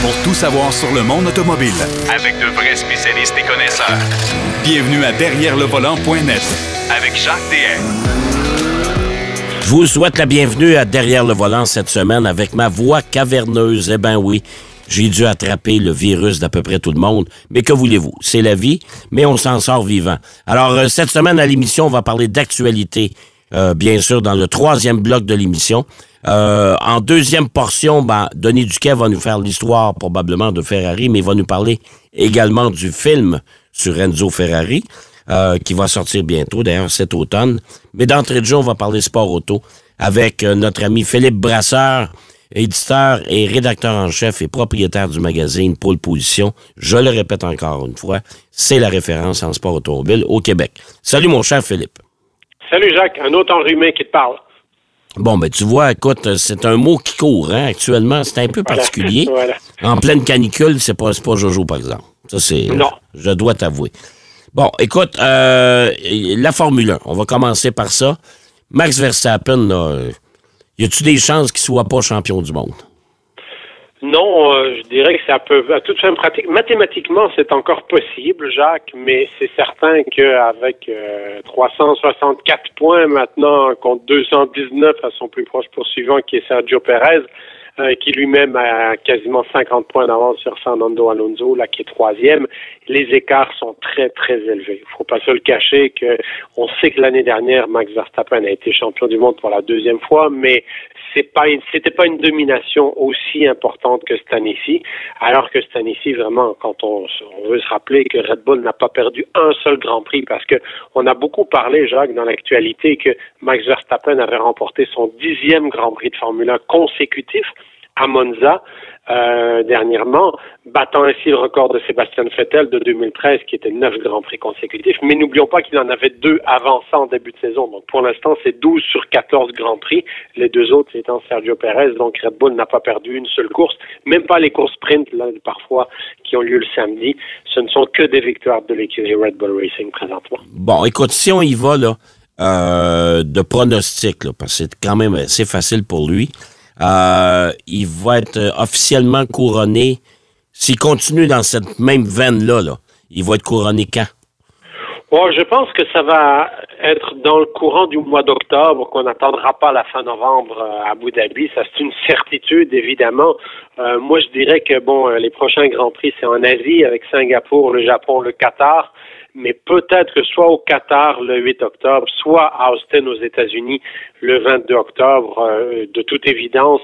pour tout savoir sur le monde automobile. Avec de vrais spécialistes et connaisseurs. Bienvenue à Derrière le volant.net Avec Jacques DM. Je vous souhaite la bienvenue à Derrière le volant cette semaine avec ma voix caverneuse. Eh ben oui, j'ai dû attraper le virus d'à peu près tout le monde. Mais que voulez-vous? C'est la vie, mais on s'en sort vivant. Alors, euh, cette semaine à l'émission, on va parler d'actualité, euh, bien sûr, dans le troisième bloc de l'émission. Euh, en deuxième portion, ben, Denis Duquet va nous faire l'histoire probablement de Ferrari, mais il va nous parler également du film sur Enzo Ferrari, euh, qui va sortir bientôt, d'ailleurs cet automne. Mais d'entrée de jeu, on va parler sport auto avec notre ami Philippe Brasseur, éditeur et rédacteur en chef et propriétaire du magazine Pôle Position. Je le répète encore une fois, c'est la référence en sport automobile au Québec. Salut mon cher Philippe. Salut Jacques, un autre enrhumé qui te parle. Bon, ben tu vois, écoute, c'est un mot qui court, hein, actuellement. C'est un peu particulier. Voilà. En pleine canicule, c'est pas, pas Jojo, par exemple. Ça, c'est. Non. Je dois t'avouer. Bon, écoute, euh, la Formule 1, on va commencer par ça. Max Verstappen, là, euh, y a-tu des chances qu'il soit pas champion du monde? Non, euh, je dirais que c'est à peu à toute fin pratique. Mathématiquement, c'est encore possible, Jacques, mais c'est certain qu'avec euh, 364 points maintenant contre 219 à son plus proche poursuivant qui est Sergio Perez, euh, qui lui-même a quasiment 50 points d'avance sur Fernando Alonso, là qui est troisième. Les écarts sont très très élevés. Il faut pas se le cacher que on sait que l'année dernière Max Verstappen a été champion du monde pour la deuxième fois, mais c'est pas c'était pas une domination aussi importante que cette année-ci. Alors que cette année-ci, vraiment, quand on, on veut se rappeler que Red Bull n'a pas perdu un seul Grand Prix, parce que on a beaucoup parlé, Jacques, dans l'actualité, que Max Verstappen avait remporté son dixième Grand Prix de Formule 1 consécutif à Monza euh, dernièrement, battant ainsi le record de Sébastien Vettel de 2013, qui était neuf Grands Prix consécutifs. Mais n'oublions pas qu'il en avait deux avant ça en début de saison. Donc pour l'instant, c'est 12 sur 14 Grands Prix. Les deux autres étant Sergio Perez. Donc Red Bull n'a pas perdu une seule course, même pas les courses sprint, là, parfois, qui ont lieu le samedi. Ce ne sont que des victoires de l'écurie Red Bull Racing présentement. Bon, écoute, si on y va, là, euh, de pronostic, là, parce que c'est quand même assez facile pour lui. Euh, il va être euh, officiellement couronné. S'il continue dans cette même veine-là, là, il va être couronné quand? Bon, je pense que ça va être dans le courant du mois d'octobre, qu'on n'attendra pas la fin novembre euh, à Abu Dhabi. Ça, c'est une certitude, évidemment. Moi, je dirais que, bon, les prochains Grands Prix, c'est en Asie, avec Singapour, le Japon, le Qatar. Mais peut-être que soit au Qatar le 8 octobre, soit à Austin aux États-Unis le 22 octobre, euh, de toute évidence,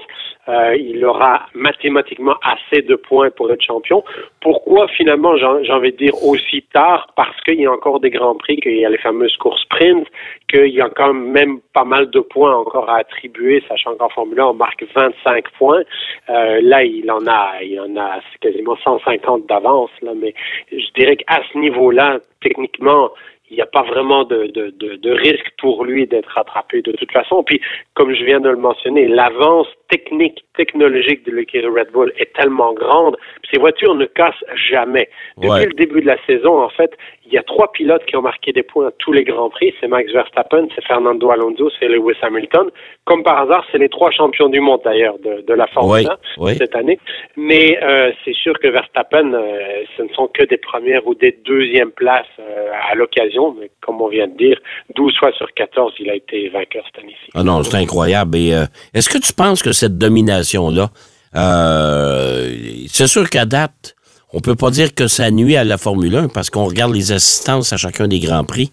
euh, il aura mathématiquement assez de points pour être champion. Pourquoi finalement, j'ai envie de dire aussi tard? Parce qu'il y a encore des grands prix, qu'il y a les fameuses courses sprint, qu'il y a quand même pas mal de points encore à attribuer, sachant qu'en Formule 1 on marque 25 points. Euh, là, il en a, il en a quasiment 150 d'avance. Là, mais je dirais qu'à ce niveau-là, techniquement, il n'y a pas vraiment de, de, de, de risque pour lui d'être rattrapé de toute façon. Puis, comme je viens de le mentionner, l'avance technique, technologique de l'équipe Red Bull est tellement grande, ces voitures ne cassent jamais. Depuis Ouais. le début de la saison, en fait, il y a trois pilotes qui ont marqué des points à tous les grands prix. C'est Max Verstappen, c'est Fernando Alonso, c'est Lewis Hamilton. Comme par hasard, c'est les trois champions du monde d'ailleurs de, de la Formule Oui, 1 oui. cette année. Mais euh, c'est sûr que Verstappen, euh, ce ne sont que des premières ou des deuxièmes places euh, à l'occasion. Mais comme on vient de dire, 12 fois sur 14, il a été vainqueur cette année-ci. Ah non, c'est incroyable. Et euh, est-ce que tu penses que cette domination-là, euh, c'est sûr qu'à date, on peut pas dire que ça nuit à la Formule 1 parce qu'on regarde les assistances à chacun des grands prix,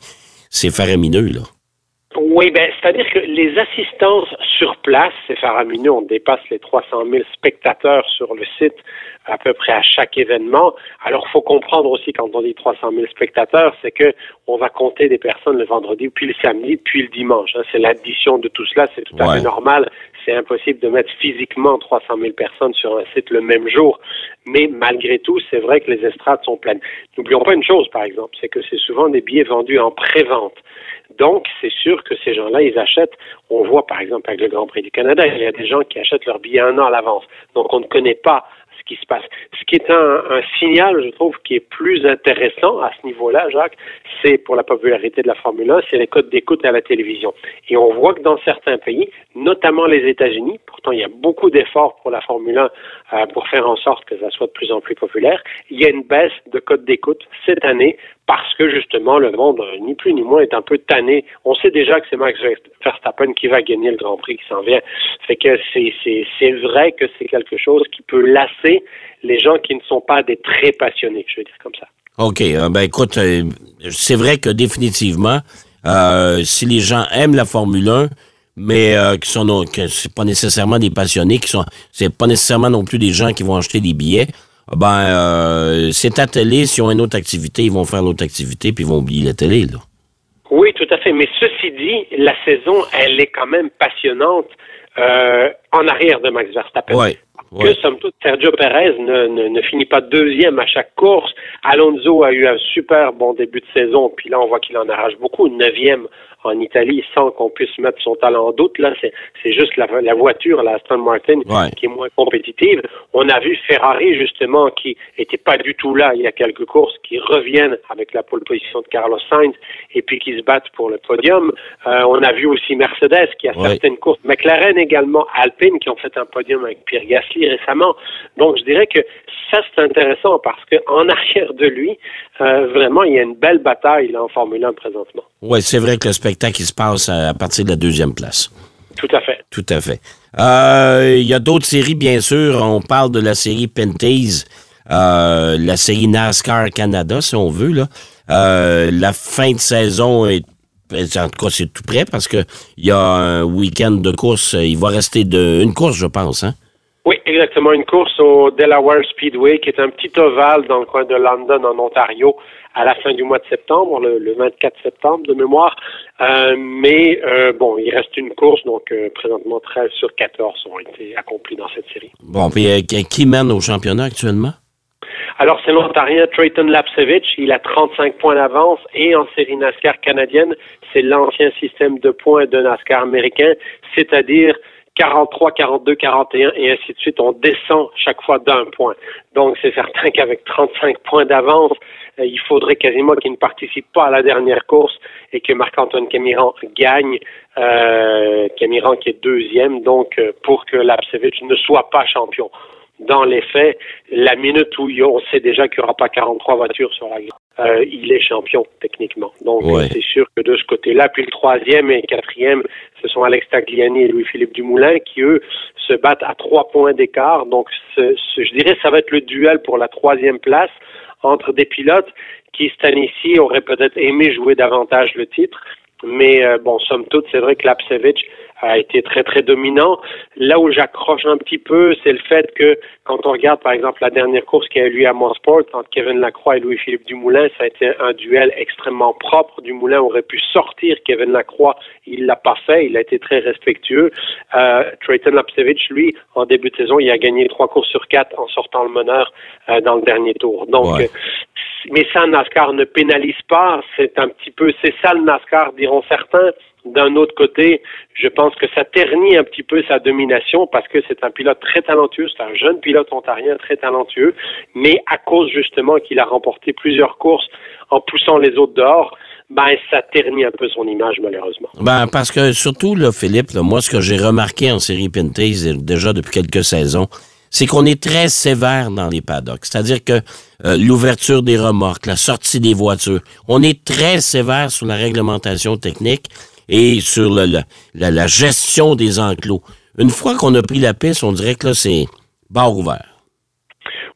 c'est faramineux là. Oui, ben, c'est-à-dire que les assistances sur place, c'est faramineux. On dépasse les 300 000 spectateurs sur le site à peu près à chaque événement. Alors, faut comprendre aussi quand on dit 300 000 spectateurs, c'est que on va compter des personnes le vendredi, puis le samedi, puis le dimanche. hein. C'est l'addition de tout cela, c'est tout à Ouais. fait normal. C'est impossible de mettre physiquement 300 000 personnes sur un site le même jour. Mais malgré tout, c'est vrai que les estrades sont pleines. N'oublions pas une chose, par exemple, c'est que c'est souvent des billets vendus en pré-vente. Donc, c'est sûr que ces gens-là, ils achètent. On voit, par exemple, avec le Grand Prix du Canada, il y a des gens qui achètent leurs billets un an à l'avance. Donc, on ne connaît pas ce qui se passe. Ce qui est un, un signal, je trouve, qui est plus intéressant à ce niveau-là, Jacques, c'est pour la popularité de la Formule 1, c'est les codes d'écoute à la télévision. Et on voit que dans certains pays, notamment les États-Unis, pourtant il y a beaucoup d'efforts pour la Formule 1 euh, pour faire en sorte que ça soit de plus en plus populaire, il y a une baisse de codes d'écoute cette année parce que justement le monde, euh, ni plus ni moins, est un peu tanné. On sait déjà que c'est Max Verstappen qui va gagner le Grand Prix qui s'en vient. Fait que c'est, vrai que c'est quelque chose qui peut lasser les gens qui ne sont pas des très passionnés, je veux dire comme ça. OK. Euh, ben écoute, euh, c'est vrai que définitivement, si les gens aiment la Formule 1, mais qui sont pas nécessairement des passionnés, qui sont pas nécessairement non plus des gens qui vont acheter des billets. Ben euh, c'est à télé, s'ils ont une autre activité, ils vont faire l'autre activité puis ils vont oublier la télé là. Oui, tout à fait. Mais ceci dit, la saison, elle est quand même passionnante euh, en arrière de Max Verstappen. Ouais. Que, ouais. somme toute, Sergio Perez ne, ne, ne finit pas deuxième à chaque course. Alonso a eu un super bon début de saison, puis là, on voit qu'il en arrache beaucoup. Neuvième en Italie, sans qu'on puisse mettre son talent en doute. Là, c'est c'est juste la, la voiture, la Aston Martin, Ouais. qui est moins compétitive. On a vu Ferrari, justement, qui était pas du tout là il y a quelques courses, qui reviennent avec la pole position de Carlos Sainz et puis qui se battent pour le podium. Euh, on a vu aussi Mercedes qui a Ouais. certaines courses. McLaren également, Alpine qui ont fait un podium avec Pierre Gasly récemment. Donc, je dirais que ça, c'est intéressant parce que en arrière de lui, euh, vraiment, il y a une belle bataille là, en Formule 1 présentement. Ouais, c'est vrai que le spectacle il se passe à, partir de la deuxième place. Tout à fait. Tout à fait. Euh, Il y a d'autres séries, bien sûr. On parle de la série Penties, euh, la série NASCAR Canada, si on veut. Là. Euh, la fin de saison est en tout cas, c'est tout près parce que il y a un week-end de course. Il va rester de, une course, je pense. Hein? Oui, exactement. Une course au Delaware Speedway, qui est un petit ovale dans le coin de London, en Ontario, à la fin du mois de septembre, le, le 24 septembre de mémoire. Euh, mais euh, bon, il reste une course, donc euh, présentement 13 sur 14 ont été accomplis dans cette série. Bon, puis euh, qui qui mène au championnat actuellement? Alors, c'est l'Ontarien Trayton Lapsevich. Il a 35 points d'avance et en série NASCAR canadienne, c'est l'ancien système de points de NASCAR américain, c'est-à-dire 43, 42, 41 et ainsi de suite. On descend chaque fois d'un point. Donc, c'est certain qu'avec 35 points d'avance, euh, il faudrait quasiment qu'il ne participe pas à la dernière course et que Marc-Antoine Camiran gagne. Euh, Camiran qui est deuxième, donc euh, pour que Lapsevich ne soit pas champion dans les faits, la minute où on sait déjà qu'il n'y aura pas 43 voitures sur la grille, euh, il est champion techniquement. Donc Ouais. c'est sûr que de ce côté-là, puis le troisième et le quatrième, ce sont Alex Tagliani et Louis-Philippe Dumoulin qui, eux, se battent à trois points d'écart. Donc ce- ce- je dirais que ça va être le duel pour la troisième place entre des pilotes qui, cette année-ci, auraient peut-être aimé jouer davantage le titre. Mais euh, bon, somme toute, c'est vrai que Lapsevich a été très très dominant. Là où j'accroche un petit peu, c'est le fait que quand on regarde par exemple la dernière course qui a eu lieu à Montsport entre Kevin Lacroix et Louis-Philippe Dumoulin, ça a été un duel extrêmement propre. Dumoulin aurait pu sortir Kevin Lacroix, il l'a pas fait, il a été très respectueux. Euh, Trayton Lapsevich, lui, en début de saison, il a gagné trois courses sur quatre en sortant le meneur euh, dans le dernier tour. Donc, Ouais. euh, mais ça, NASCAR ne pénalise pas. C'est un petit peu, c'est ça le NASCAR, diront certains. D'un autre côté, je pense que ça ternit un petit peu sa domination parce que c'est un pilote très talentueux, c'est un jeune pilote ontarien très talentueux, mais à cause justement qu'il a remporté plusieurs courses en poussant les autres dehors, ben ça ternit un peu son image malheureusement. Ben, parce que surtout, là, Philippe, là, moi, ce que j'ai remarqué en série Pinties euh, déjà depuis quelques saisons, c'est qu'on est très sévère dans les paddocks. C'est-à-dire que euh, l'ouverture des remorques, la sortie des voitures, on est très sévère sur la réglementation technique et sur la, la gestion des enclos. Une fois qu'on a pris la piste, on dirait que là, c'est barre ouvert.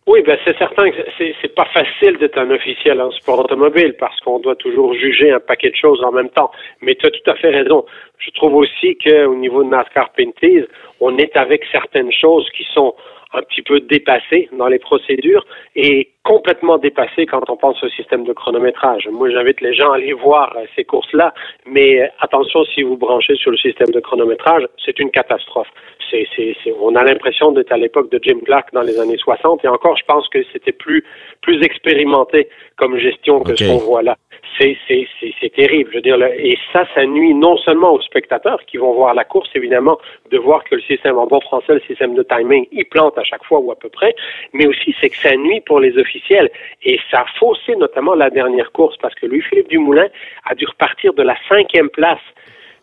Oui, ben c'est certain que c'est c'est pas facile d'être un officiel en sport automobile parce qu'on doit toujours juger un paquet de choses en même temps. Mais tu as tout à fait raison. Je trouve aussi qu'au niveau de NASCAR Pinties, on est avec certaines choses qui sont un petit peu dépassées dans les procédures et complètement dépassées quand on pense au système de chronométrage. Moi, j'invite les gens à aller voir euh, ces courses-là, mais euh, attention, si vous branchez sur le système de chronométrage, c'est une catastrophe. C'est, c'est, c'est, on a l'impression d'être à l'époque de Jim Clark dans les années 60 et encore, je pense que c'était plus plus expérimenté comme gestion que ce qu'on voit là. C'est, c'est, c'est, c'est terrible. Je veux dire, et ça, ça nuit non seulement aux spectateurs qui vont voir la course, évidemment, de voir que le système, en bon français, le système de timing, il plante à chaque fois ou à peu près, mais aussi c'est que ça nuit pour les officiels. Et ça a faussé notamment la dernière course parce que Louis-Philippe Dumoulin a dû repartir de la cinquième place.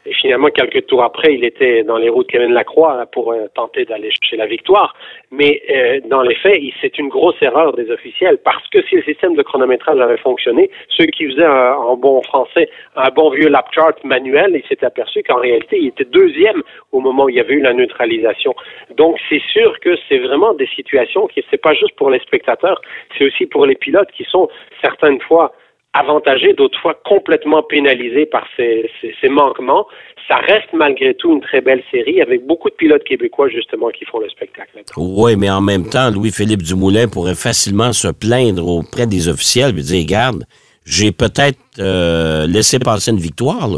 Et finalement, quelques tours après, il était dans les roues de Kevin Lacroix là, pour euh, tenter d'aller chercher la victoire. Mais euh, dans les faits, c'est une grosse erreur des officiels parce que si le système de chronométrage avait fonctionné, ceux qui faisaient un- en bon français un bon vieux lap chart manuel, ils s'étaient aperçus qu'en réalité, il était deuxième au moment où il y avait eu la neutralisation. Donc, c'est sûr que c'est vraiment des situations qui, c'est pas juste pour les spectateurs, c'est aussi pour les pilotes qui sont certaines fois avantagés, d'autres fois complètement pénalisés par ces, manquements. Ça reste malgré tout une très belle série avec beaucoup de pilotes québécois justement qui font le spectacle. Oui, mais en même temps, Louis-Philippe Dumoulin pourrait facilement se plaindre auprès des officiels et dire, regarde, j'ai peut-être euh, laissé passer une victoire.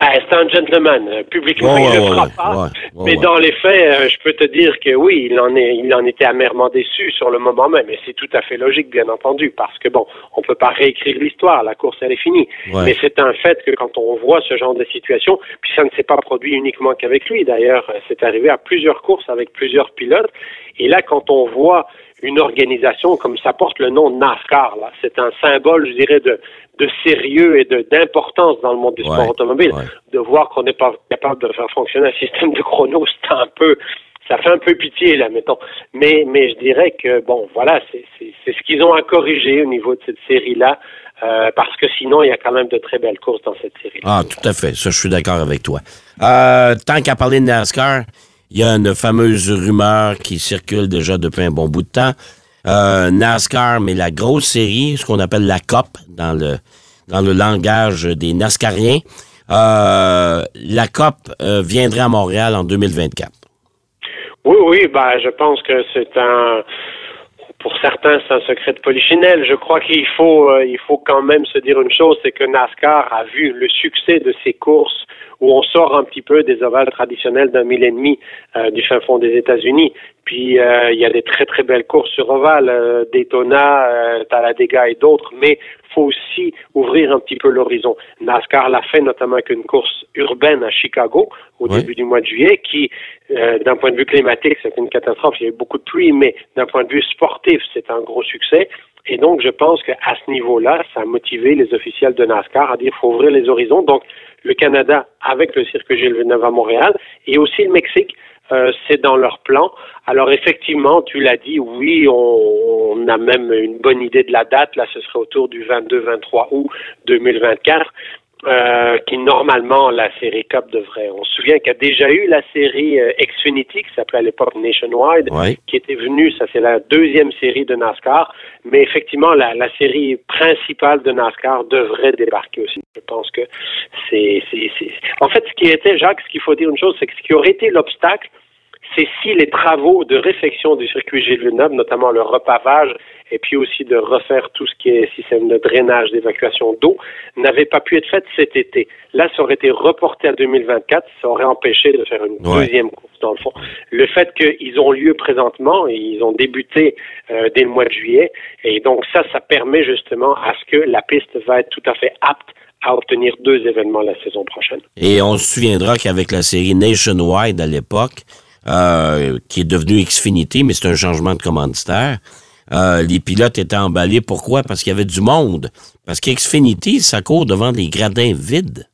Ah, c'est un gentleman. Euh, Publiquement, il ne le fera pas. mais dans les faits, euh, je peux te dire que oui, il en, est, il en était amèrement déçu sur le moment même. Et c'est tout à fait logique, bien entendu, parce que bon, on peut pas réécrire l'histoire. La course, elle est finie. Ouais. Mais c'est un fait que quand on voit ce genre de situation, puis ça ne s'est pas produit uniquement qu'avec lui. D'ailleurs, euh, c'est arrivé à plusieurs courses avec plusieurs pilotes. Et là, quand on voit une organisation comme ça porte le nom de NASCAR, là, c'est un symbole, je dirais, de, de sérieux et de d'importance dans le monde du Ouais, sport automobile. ouais. De voir qu'on n'est pas capable de faire fonctionner un système de chrono, c'est un peu, ça fait un peu pitié là, mettons. Mais mais je dirais que bon, voilà, c'est c'est c'est ce qu'ils ont à corriger au niveau de cette série là. Euh, parce que sinon, il y a quand même de très belles courses dans cette série. Ah, tout à fait. Ça, je suis d'accord avec toi. Euh, tant qu'à parler de NASCAR, il y a une fameuse rumeur qui circule déjà depuis un bon bout de temps. Euh, NASCAR, mais la grosse série, ce qu'on appelle la COP dans le, dans le langage des NASCAriens. Euh, la COP euh, viendrait à Montréal en 2024. Oui, oui, bah, je pense que c'est un, pour certains, c'est un secret de polichinelle. Je crois qu'il faut, euh, il faut quand même se dire une chose, c'est que NASCAR a vu le succès de ces courses où on sort un petit peu des ovales traditionnels d'un mille et demi euh, du fin fond des États-Unis. Puis euh, il y a des très très belles courses sur ovale, euh, Daytona, Talladega et d'autres, mais faut aussi ouvrir un petit peu l'horizon. NASCAR l'a fait notamment avec une course urbaine à Chicago au Oui. début du mois de juillet, qui, d'un point de vue climatique, c'est une catastrophe. Il y a eu beaucoup de pluie, mais d'un point de vue sportif, c'est un gros succès. Et donc, je pense qu'à ce niveau-là, ça a motivé les officiels de NASCAR à dire qu'il faut ouvrir les horizons. Donc, le Canada avec le circuit Gilles Villeneuve à Montréal et aussi le Mexique. euh, c'est dans leur plan. Alors effectivement, tu l'as dit, oui, on, on a même une bonne idée de la date. Là, ce serait autour du 22-23 août 2024. Euh, qui normalement la série Cup devrait. On se souvient qu'il y a déjà eu la série euh, Xfinity qui s'appelait à l'époque Nationwide, Ouais. qui était venue, ça c'est la deuxième série de NASCAR, mais effectivement la, la série principale de NASCAR devrait débarquer aussi. Je pense que c'est, c'est, c'est... En fait, ce qui était, Jacques, ce qu'il faut dire une chose, c'est que ce qui aurait été l'obstacle, c'est si les travaux de réfection du circuit Gilles Villeneuve, notamment le repavage et puis aussi de refaire tout ce qui est système de drainage, d'évacuation d'eau, n'avaient pas pu être faits cet été. Là, ça aurait été reporté à 2024, ça aurait empêché de faire une Ouais. deuxième course dans le fond. Le fait qu'ils ont lieu présentement et ils ont débuté euh, dès le mois de juillet, et donc ça, ça permet justement à ce que la piste va être tout à fait apte à obtenir deux événements la saison prochaine. Et on se souviendra qu'avec la série Nationwide à l'époque, euh, qui est devenue Xfinity, mais c'est un changement de commanditaire, euh, les pilotes étaient emballés. Pourquoi? Parce qu'il y avait du monde. Parce qu'Xfinity, ça court devant des gradins vides.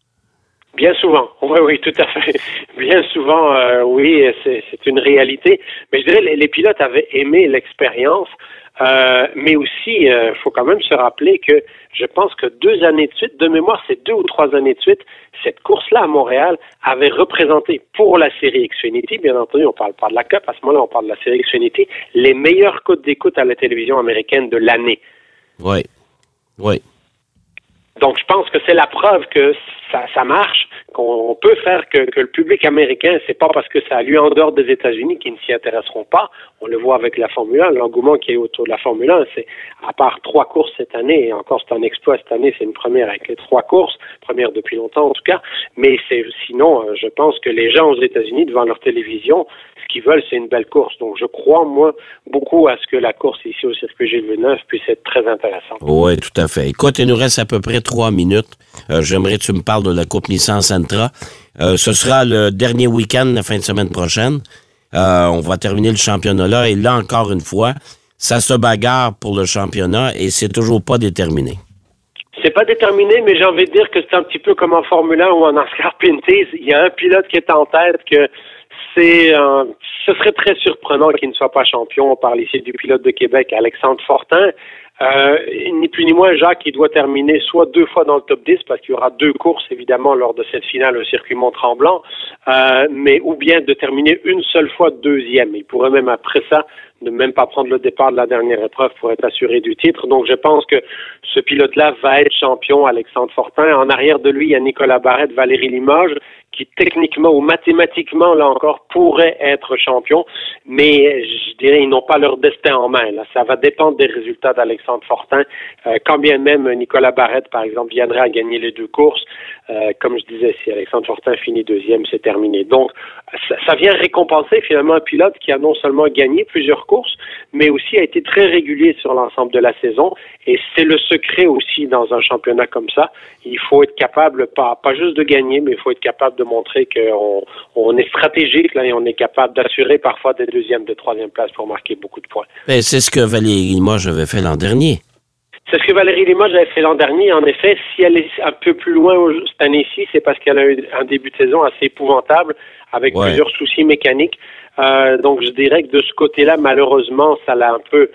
Bien souvent, oui, oui, tout à fait. Bien souvent, euh, oui, c'est une réalité. Mais je dirais, les, pilotes avaient aimé l'expérience, euh, mais aussi, il faut quand même se rappeler que je pense que deux années de suite, de mémoire, c'est deux ou trois années de suite, cette course-là à Montréal avait représenté pour la série Xfinity, bien entendu, on parle pas de la Cup, à ce moment-là, on parle de la série Xfinity, les meilleurs codes d'écoute à la télévision américaine de l'année. Oui. Oui. Donc, je pense que c'est la preuve que ça, marche, qu'on peut faire que, le public américain, c'est pas parce que ça a lieu en dehors des États-Unis qu'ils ne s'y intéresseront pas. On le voit avec la Formule 1, l'engouement qui est autour de la Formule 1, c'est à part trois courses cette année, et encore c'est un exploit cette année, c'est une première avec les trois courses, première depuis longtemps en tout cas, mais c'est sinon, euh, je pense que les gens aux États-Unis devant leur télévision, qu'ils veulent, c'est une belle course. Donc, je crois, moi, beaucoup à ce que la course ici au circuit Gilles Villeneuve puisse être très intéressante. Oui, tout à fait. Écoute, il nous reste à peu près trois minutes. Euh, J'aimerais que tu me parles de la Coupe Nissan Sentra. Euh, ce sera le dernier week-end, la fin de semaine prochaine. Euh, on va terminer le championnat là. Et là, encore une fois, ça se bagarre pour le championnat et c'est toujours pas déterminé. C'est pas déterminé, mais j'ai envie de dire que c'est un petit peu comme en Formule 1 ou en NASCAR Pinties. Il y a un pilote qui est en tête que euh, ce serait très surprenant qu'il ne soit pas champion. On parle ici du pilote de Québec, Alexandre Fortin. Euh, ni plus ni moins, Jacques, il doit terminer soit deux fois dans le top 10 parce qu'il y aura deux courses évidemment lors de cette finale au circuit Mont-Tremblant, euh, mais ou bien de terminer une seule fois deuxième. Il pourrait même après ça ne même pas prendre le départ de la dernière épreuve pour être assuré du titre. Donc je pense que ce pilote-là va être champion, Alexandre Fortin. En arrière de lui, il y a Nicolas Barrette, Valérie Limoges, qui techniquement ou mathématiquement, là encore, pourraient être champions, mais je dirais ils n'ont pas leur destin en main. Là. Ça va dépendre des résultats d'Alexandre Fortin. Euh, quand bien même Nicolas Barrette, par exemple, viendrait à gagner les deux courses, euh, comme je disais, si Alexandre Fortin finit deuxième, c'est terminé. Donc, ça, ça, vient récompenser finalement un pilote qui a non seulement gagné plusieurs courses, mais aussi a été très régulier sur l'ensemble de la saison. Et c'est le secret aussi dans un championnat comme ça. Il faut être capable, pas, pas juste de gagner, mais il faut être capable de montrer qu'on on est stratégique là, et on est capable d'assurer parfois des deuxièmes, de troisième places pour marquer beaucoup de points. Ben, c'est ce que Valérie Limoges avait fait l'an dernier. C'est ce que Valérie Limoges avait fait l'an dernier. En effet, si elle est un peu plus loin cette année-ci, c'est parce qu'elle a eu un début de saison assez épouvantable avec ouais. plusieurs soucis mécaniques. Euh, donc, je dirais que de ce côté-là, malheureusement, ça l'a un peu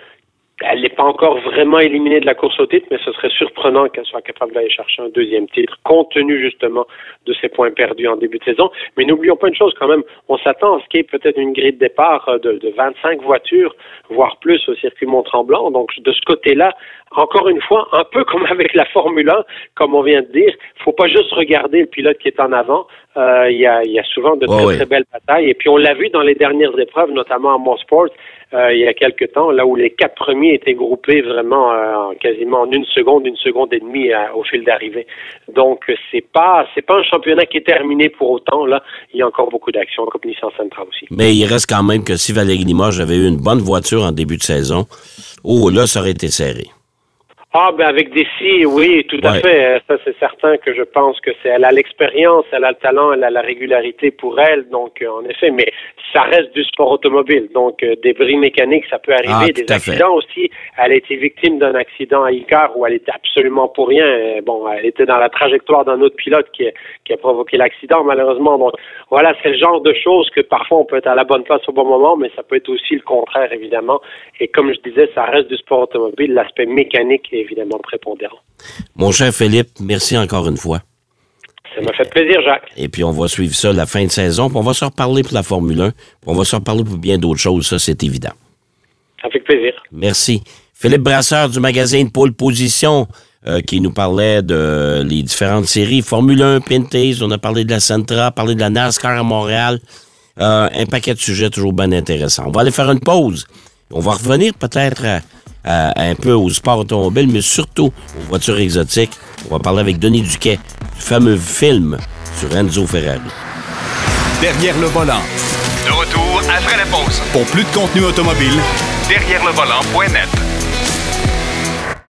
elle n'est pas encore vraiment éliminée de la course au titre, mais ce serait surprenant qu'elle soit capable d'aller chercher un deuxième titre, compte tenu justement de ses points perdus en début de saison. Mais n'oublions pas une chose quand même, on s'attend à ce qu'il y ait peut-être une grille de départ de, de 25 voitures, voire plus au circuit Mont-Tremblant. Donc de ce côté-là, encore une fois, un peu comme avec la Formule 1, comme on vient de dire, il faut pas juste regarder le pilote qui est en avant. Euh, il y, a, y, a, souvent de très, oui. très belles batailles. Et puis on l'a vu dans les dernières épreuves, notamment en Motorsport, euh, il y a quelques temps, là où les quatre premiers étaient groupés vraiment euh, quasiment en une seconde, une seconde et demie euh, au fil d'arrivée. Donc c'est pas c'est pas un championnat qui est terminé pour autant. Là, il y a encore beaucoup d'actions comme Nissan Sentra aussi. Mais il reste quand même que si Valérie Limoges avait eu une bonne voiture en début de saison, oh là, ça aurait été serré. Ah, ben avec des si, oui, tout à fait. Ça, c'est certain que je pense que c'est, elle a l'expérience, elle a le talent, elle a la régularité pour elle. Donc, euh, en effet, mais ça reste du sport automobile. Donc, euh, des bris mécaniques, ça peut arriver. Ah, des accidents fait. aussi. Elle a été victime d'un accident à Icar où elle était absolument pour rien. Euh, Bon, elle était dans la trajectoire d'un autre pilote qui, qui a provoqué l'accident, malheureusement. Donc, voilà, c'est le genre de choses que parfois on peut être à la bonne place au bon moment, mais ça peut être aussi le contraire, évidemment. Et comme je disais, ça reste du sport automobile. L'aspect mécanique est évidemment prépondérant. Mon cher Philippe, merci encore une fois. Ça m'a fait plaisir, Jacques. Et puis, on va suivre ça la fin de saison. Puis on va se reparler pour la Formule 1. Puis on va se reparler pour bien d'autres choses. Ça, c'est évident. Fait plaisir. Merci. Philippe Brasseur du magazine Pôle Position euh, qui nous parlait de les différentes séries. Formule 1, Pinties, on a parlé de la Sentra, parlé de la NASCAR à Montréal. Euh, un paquet de sujets toujours bien intéressants. On va aller faire une pause. On va revenir peut-être à, à, un peu au sport automobile, mais surtout aux voitures exotiques. On va parler avec Denis Duquet du fameux film sur Enzo Ferrari. Derrière le volant. De retour après la pause. Pour plus de contenu automobile, derrière le volant.net.